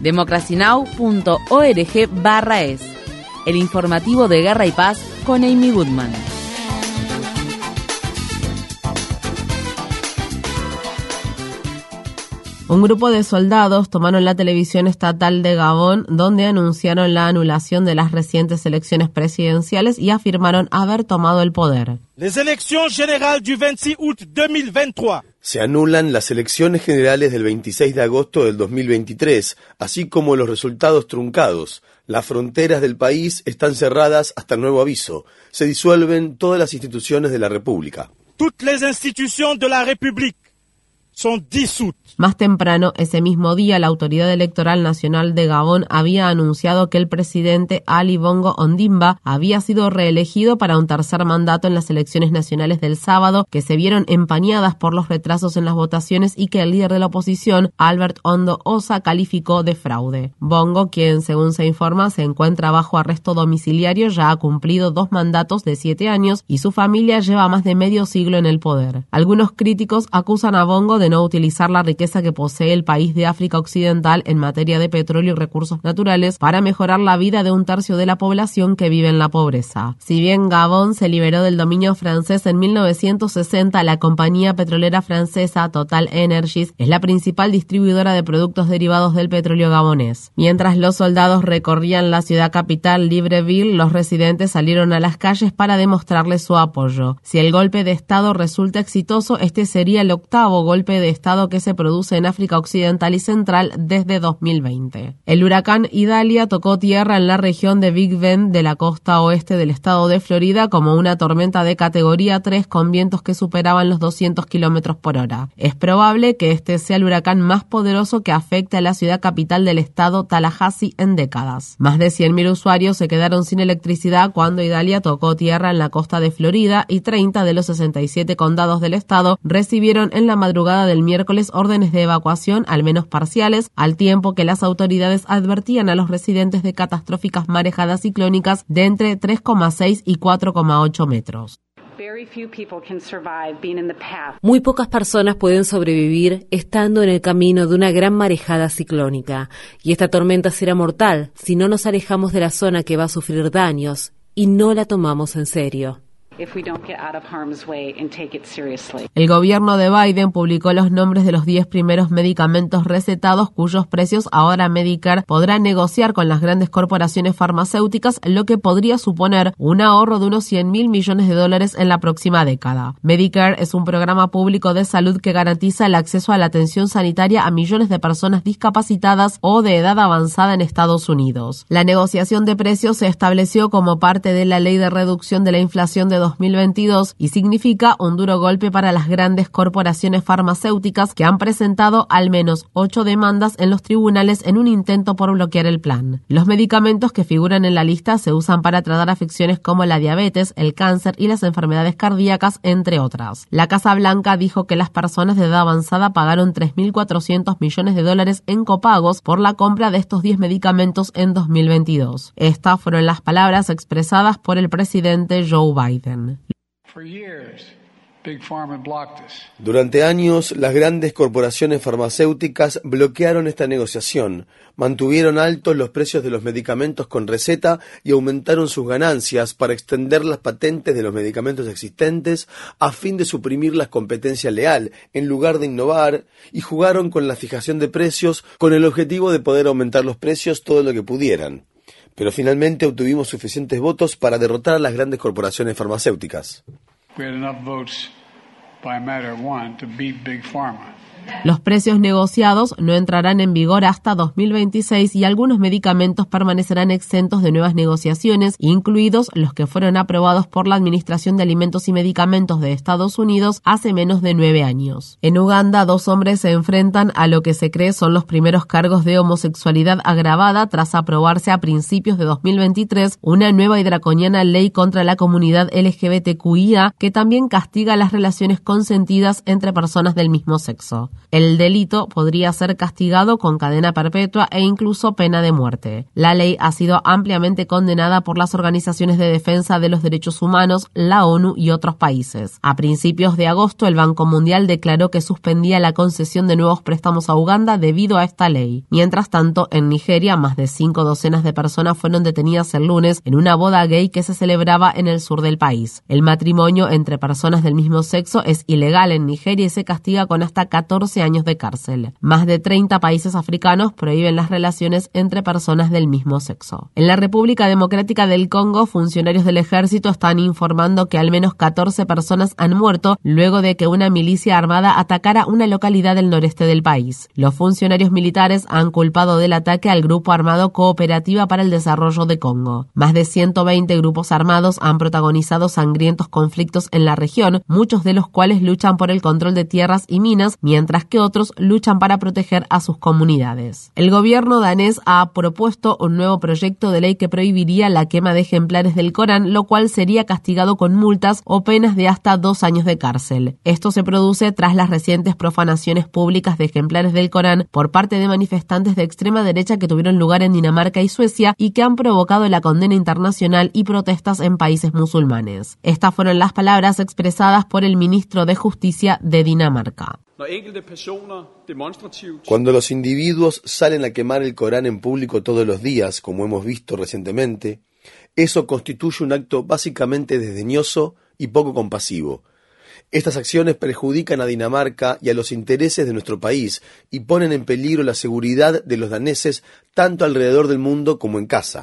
democracynow.org barra es, el informativo de Guerra y Paz con Amy Goodman. Un grupo de soldados tomaron la televisión estatal de Gabón donde anunciaron la anulación de las recientes elecciones presidenciales y afirmaron haber tomado el poder. Les élections générales du 26 août 2023 se anulan las elecciones generales del 26 de agosto del 2023, así como los resultados truncados. Las fronteras del país están cerradas hasta nuevo aviso. Se disuelven todas las instituciones de la República. De la. Más temprano, ese mismo día, la Autoridad Electoral Nacional de Gabón había anunciado que el presidente Ali Bongo Ondimba había sido reelegido para un tercer mandato en las elecciones nacionales del sábado, que se vieron empañadas por los retrasos en las votaciones y que el líder de la oposición, Albert Ondo Osa, calificó de fraude. Bongo, quien según se informa se encuentra bajo arresto domiciliario, ya ha cumplido dos mandatos de siete años y su familia lleva más de medio siglo en el poder. Algunos críticos acusan a Bongo de no utilizar la riqueza que posee el país de África Occidental en materia de petróleo y recursos naturales para mejorar la vida de un tercio de la población que vive en la pobreza. Si bien Gabón se liberó del dominio francés en 1960, la compañía petrolera francesa Total Energies es la principal distribuidora de productos derivados del petróleo gabonés. Mientras los soldados recorrían la ciudad capital Libreville, los residentes salieron a las calles para demostrarle su apoyo. Si el golpe de Estado resulta exitoso, este sería el octavo golpe de Estado que se produce en África Occidental y Central desde 2020. El huracán Idalia tocó tierra en la región de Big Bend de la costa oeste del estado de Florida como una tormenta de categoría 3 con vientos que superaban los 200 kilómetros por hora. Es probable que este sea el huracán más poderoso que afecte a la ciudad capital del estado Tallahassee en décadas. Más de 100.000 usuarios se quedaron sin electricidad cuando Idalia tocó tierra en la costa de Florida y 30 de los 67 condados del estado recibieron en la madrugada del miércoles órdenes de evacuación, al menos parciales, al tiempo que las autoridades advertían a los residentes de catastróficas marejadas ciclónicas de entre 3,6 y 4,8 metros. Muy pocas personas pueden sobrevivir estando en el camino de una gran marejada ciclónica, y esta tormenta será mortal si no nos alejamos de la zona que va a sufrir daños y no la tomamos en serio. El gobierno de Biden publicó los nombres de los 10 primeros medicamentos recetados cuyos precios ahora Medicare podrá negociar con las grandes corporaciones farmacéuticas, lo que podría suponer un ahorro de unos 100 mil millones de dólares en la próxima década. Medicare es un programa público de salud que garantiza el acceso a la atención sanitaria a millones de personas discapacitadas o de edad avanzada en Estados Unidos. La negociación de precios se estableció como parte de la ley de reducción de la inflación de 2022 y significa un duro golpe para las grandes corporaciones farmacéuticas que han presentado al menos ocho demandas en los tribunales en un intento por bloquear el plan. Los medicamentos que figuran en la lista se usan para tratar afecciones como la diabetes, el cáncer y las enfermedades cardíacas, entre otras. La Casa Blanca dijo que las personas de edad avanzada pagaron 3.400 millones de dólares en copagos por la compra de estos 10 medicamentos en 2022. Estas fueron las palabras expresadas por el presidente Joe Biden. Durante años, las grandes corporaciones farmacéuticas bloquearon esta negociación, mantuvieron altos los precios de los medicamentos con receta y aumentaron sus ganancias para extender las patentes de los medicamentos existentes a fin de suprimir la competencia leal en lugar de innovar y jugaron con la fijación de precios con el objetivo de poder aumentar los precios todo lo que pudieran pero finalmente obtuvimos suficientes votos para derrotar a las grandes corporaciones farmacéuticas. Los precios negociados no entrarán en vigor hasta 2026 y algunos medicamentos permanecerán exentos de nuevas negociaciones, incluidos los que fueron aprobados por la Administración de Alimentos y Medicamentos de Estados Unidos hace menos de nueve años. En Uganda, dos hombres se enfrentan a lo que se cree son los primeros cargos de homosexualidad agravada tras aprobarse a principios de 2023 una nueva y draconiana ley contra la comunidad LGBTQIA que también castiga las relaciones consentidas entre personas del mismo sexo. El delito podría ser castigado con cadena perpetua e incluso pena de muerte. La ley ha sido ampliamente condenada por las organizaciones de defensa de los derechos humanos, la ONU y otros países. A principios de agosto, el Banco Mundial declaró que suspendía la concesión de nuevos préstamos a Uganda debido a esta ley. Mientras tanto, en Nigeria, más de cinco docenas de personas fueron detenidas el lunes en una boda gay que se celebraba en el sur del país. El matrimonio entre personas del mismo sexo es ilegal en Nigeria y se castiga con hasta 14 años de cárcel. Más de 30 países africanos prohíben las relaciones entre personas del mismo sexo. En la República Democrática del Congo, funcionarios del ejército están informando que al menos 14 personas han muerto luego de que una milicia armada atacara una localidad del noreste del país. Los funcionarios militares han culpado del ataque al grupo armado Cooperativa para el Desarrollo de Congo. Más de 120 grupos armados han protagonizado sangrientos conflictos en la región, muchos de los cuales luchan por el control de tierras y minas, que otros luchan para proteger a sus comunidades. El gobierno danés ha propuesto un nuevo proyecto de ley que prohibiría la quema de ejemplares del Corán, lo cual sería castigado con multas o penas de hasta dos años de cárcel. Esto se produce tras las recientes profanaciones públicas de ejemplares del Corán por parte de manifestantes de extrema derecha que tuvieron lugar en Dinamarca y Suecia y que han provocado la condena internacional y protestas en países musulmanes. Estas fueron las palabras expresadas por el ministro de Justicia de Dinamarca. Cuando los individuos salen a quemar el Corán en público todos los días, como hemos visto recientemente, eso constituye un acto básicamente desdeñoso y poco compasivo. Estas acciones perjudican a Dinamarca y a los intereses de nuestro país y ponen en peligro la seguridad de los daneses tanto alrededor del mundo como en casa.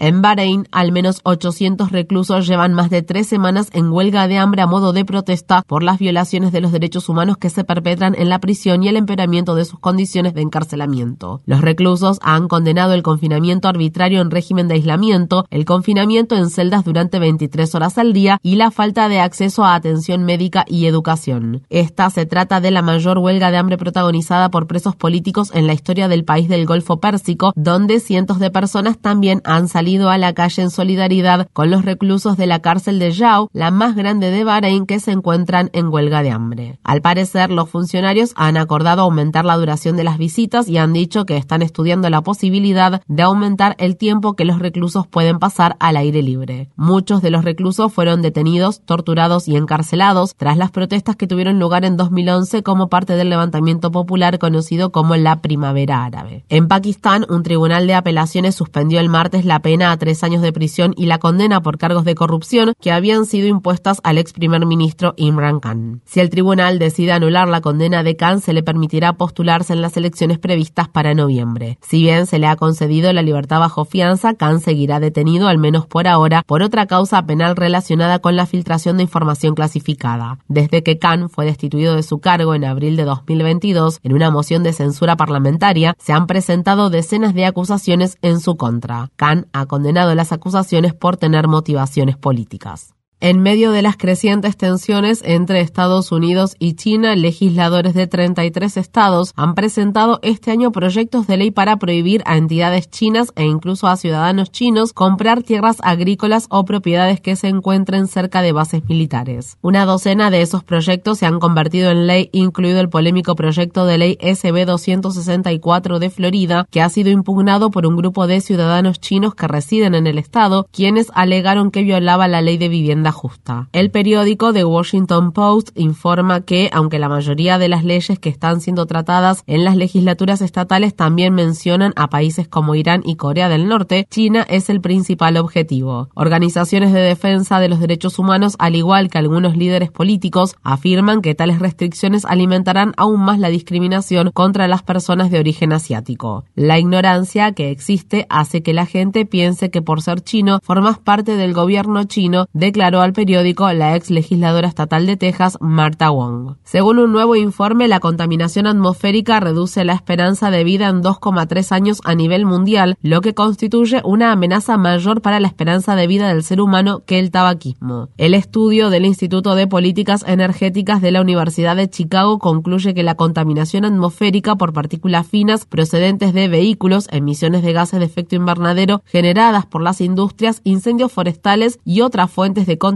En Bahrein, al menos 800 reclusos llevan más de tres semanas en huelga de hambre a modo de protesta por las violaciones de los derechos humanos que se perpetran en la prisión y el empeoramiento de sus condiciones de encarcelamiento. Los reclusos han condenado el confinamiento arbitrario en régimen de aislamiento, el confinamiento en celdas durante 23 horas al día y la falta de acceso a atención médica y educación. Esta se trata de la mayor huelga de hambre protagonizada por presos políticos en la historia del país del Golfo Pérsico, donde cientos de personas también han salido a la calle en solidaridad con los reclusos de la cárcel de Yao, la más grande de Bahrein, que se encuentran en huelga de hambre. Al parecer, los funcionarios han acordado aumentar la duración de las visitas y han dicho que están estudiando la posibilidad de aumentar el tiempo que los reclusos pueden pasar al aire libre. Muchos de los reclusos fueron detenidos, torturados y encarcelados tras las protestas que tuvieron lugar en 2011 como parte del levantamiento popular conocido como la Primavera Árabe. En Pakistán, un tribunal de apelaciones suspendió el martes la pena a tres años de prisión y la condena por cargos de corrupción que habían sido impuestas al ex primer ministro Imran Khan. Si el tribunal decide anular la condena de Khan, se le permitirá postularse en las elecciones previstas para noviembre. Si bien se le ha concedido la libertad bajo fianza, Khan seguirá detenido, al menos por ahora, por otra causa penal relacionada con la filtración de información clasificada. Desde que Khan fue destituido de su cargo en abril de 2022, en una moción de censura parlamentaria, se han presentado decenas de acusaciones en su contra ha condenado las acusaciones por tener motivaciones políticas. En medio de las crecientes tensiones entre Estados Unidos y China, legisladores de 33 estados han presentado este año proyectos de ley para prohibir a entidades chinas e incluso a ciudadanos chinos comprar tierras agrícolas o propiedades que se encuentren cerca de bases militares. Una docena de esos proyectos se han convertido en ley, incluido el polémico proyecto de ley SB 264 de Florida, que ha sido impugnado por un grupo de ciudadanos chinos que residen en el estado, quienes alegaron que violaba la ley de vivienda justa. El periódico The Washington Post informa que, aunque la mayoría de las leyes que están siendo tratadas en las legislaturas estatales también mencionan a países como Irán y Corea del Norte, China es el principal objetivo. Organizaciones de defensa de los derechos humanos, al igual que algunos líderes políticos, afirman que tales restricciones alimentarán aún más la discriminación contra las personas de origen asiático. La ignorancia que existe hace que la gente piense que por ser chino formas parte del gobierno chino, declaró al periódico la ex legisladora estatal de Texas, Martha Wong. Según un nuevo informe, la contaminación atmosférica reduce la esperanza de vida en 2,3 años a nivel mundial, lo que constituye una amenaza mayor para la esperanza de vida del ser humano que el tabaquismo. El estudio del Instituto de Políticas Energéticas de la Universidad de Chicago concluye que la contaminación atmosférica por partículas finas procedentes de vehículos, emisiones de gases de efecto invernadero generadas por las industrias, incendios forestales y otras fuentes de contaminación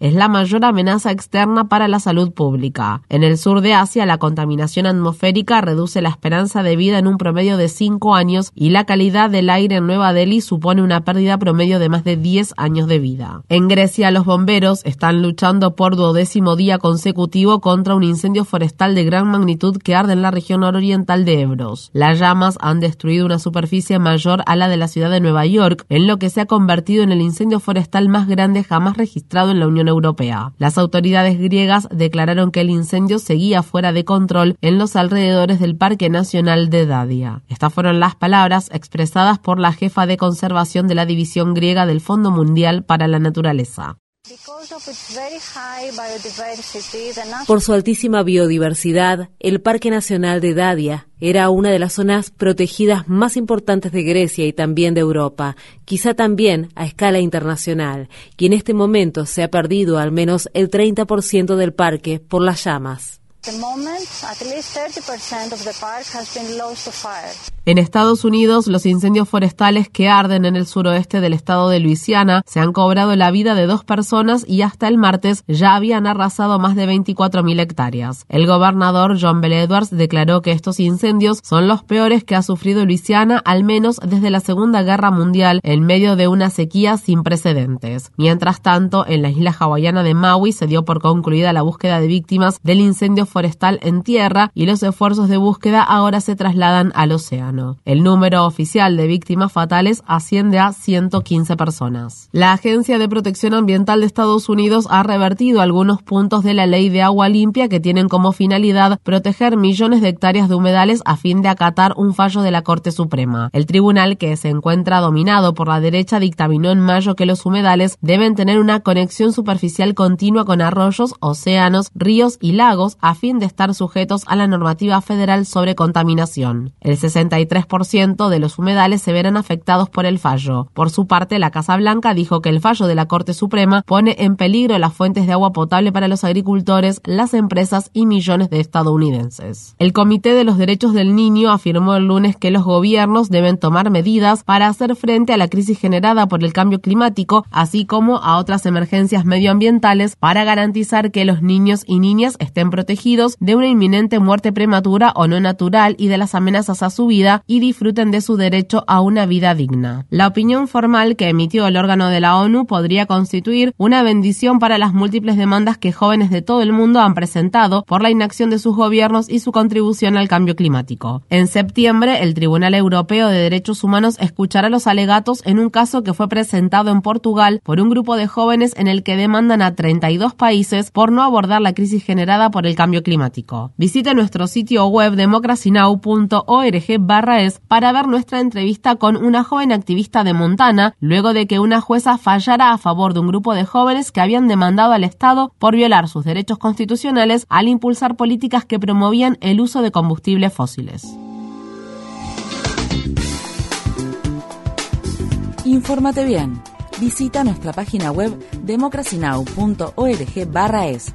es la mayor amenaza externa para la salud pública. En el sur de Asia, la contaminación atmosférica reduce la esperanza de vida en un promedio de 5 años y la calidad del aire en Nueva Delhi supone una pérdida promedio de más de 10 años de vida. En Grecia, los bomberos están luchando por duodécimo día consecutivo contra un incendio forestal de gran magnitud que arde en la región nororiental de Ebros. Las llamas han destruido una superficie mayor a la de la ciudad de Nueva York, en lo que se ha convertido en el incendio forestal más grande jamás registrado en la Unión Europea. Las autoridades griegas declararon que el incendio seguía fuera de control en los alrededores del Parque Nacional de Dadia. Estas fueron las palabras expresadas por la jefa de conservación de la División Griega del Fondo Mundial para la Naturaleza. Por su altísima biodiversidad, el Parque Nacional de Dadia era una de las zonas protegidas más importantes de Grecia y también de Europa, quizá también a escala internacional, y en este momento se ha perdido al menos el 30% del parque por las llamas. En Estados Unidos, los incendios forestales que arden en el suroeste del estado de Luisiana se han cobrado la vida de dos personas y hasta el martes ya habían arrasado más de 24.000 hectáreas. El gobernador John Bell Edwards declaró que estos incendios son los peores que ha sufrido Luisiana al menos desde la Segunda Guerra Mundial en medio de una sequía sin precedentes. Mientras tanto, en la isla hawaiana de Maui se dio por concluida la búsqueda de víctimas del incendio forestal en tierra y los esfuerzos de búsqueda ahora se trasladan al océano. El número oficial de víctimas fatales asciende a 115 personas. La Agencia de Protección Ambiental de Estados Unidos ha revertido algunos puntos de la ley de agua limpia que tienen como finalidad proteger millones de hectáreas de humedales a fin de acatar un fallo de la Corte Suprema. El tribunal, que se encuentra dominado por la derecha, dictaminó en mayo que los humedales deben tener una conexión superficial continua con arroyos, océanos, ríos y lagos a fin de estar sujetos a la normativa federal sobre contaminación. El 63% de los humedales se verán afectados por el fallo. Por su parte, la Casa Blanca dijo que el fallo de la Corte Suprema pone en peligro las fuentes de agua potable para los agricultores, las empresas y millones de estadounidenses. El Comité de los Derechos del Niño afirmó el lunes que los gobiernos deben tomar medidas para hacer frente a la crisis generada por el cambio climático, así como a otras emergencias medioambientales para garantizar que los niños y niñas estén protegidos de una inminente muerte prematura o no natural y de las amenazas a su vida y disfruten de su derecho a una vida digna. La opinión formal que emitió el órgano de la ONU podría constituir una bendición para las múltiples demandas que jóvenes de todo el mundo han presentado por la inacción de sus gobiernos y su contribución al cambio climático. En septiembre, el Tribunal Europeo de Derechos Humanos escuchará los alegatos en un caso que fue presentado en Portugal por un grupo de jóvenes en el que demandan a 32 países por no abordar la crisis generada por el cambio climático. Visite nuestro sitio web democracynow.org es para ver nuestra entrevista con una joven activista de Montana luego de que una jueza fallara a favor de un grupo de jóvenes que habían demandado al Estado por violar sus derechos constitucionales al impulsar políticas que promovían el uso de combustibles fósiles. Infórmate bien. Visita nuestra página web democracynow.org es.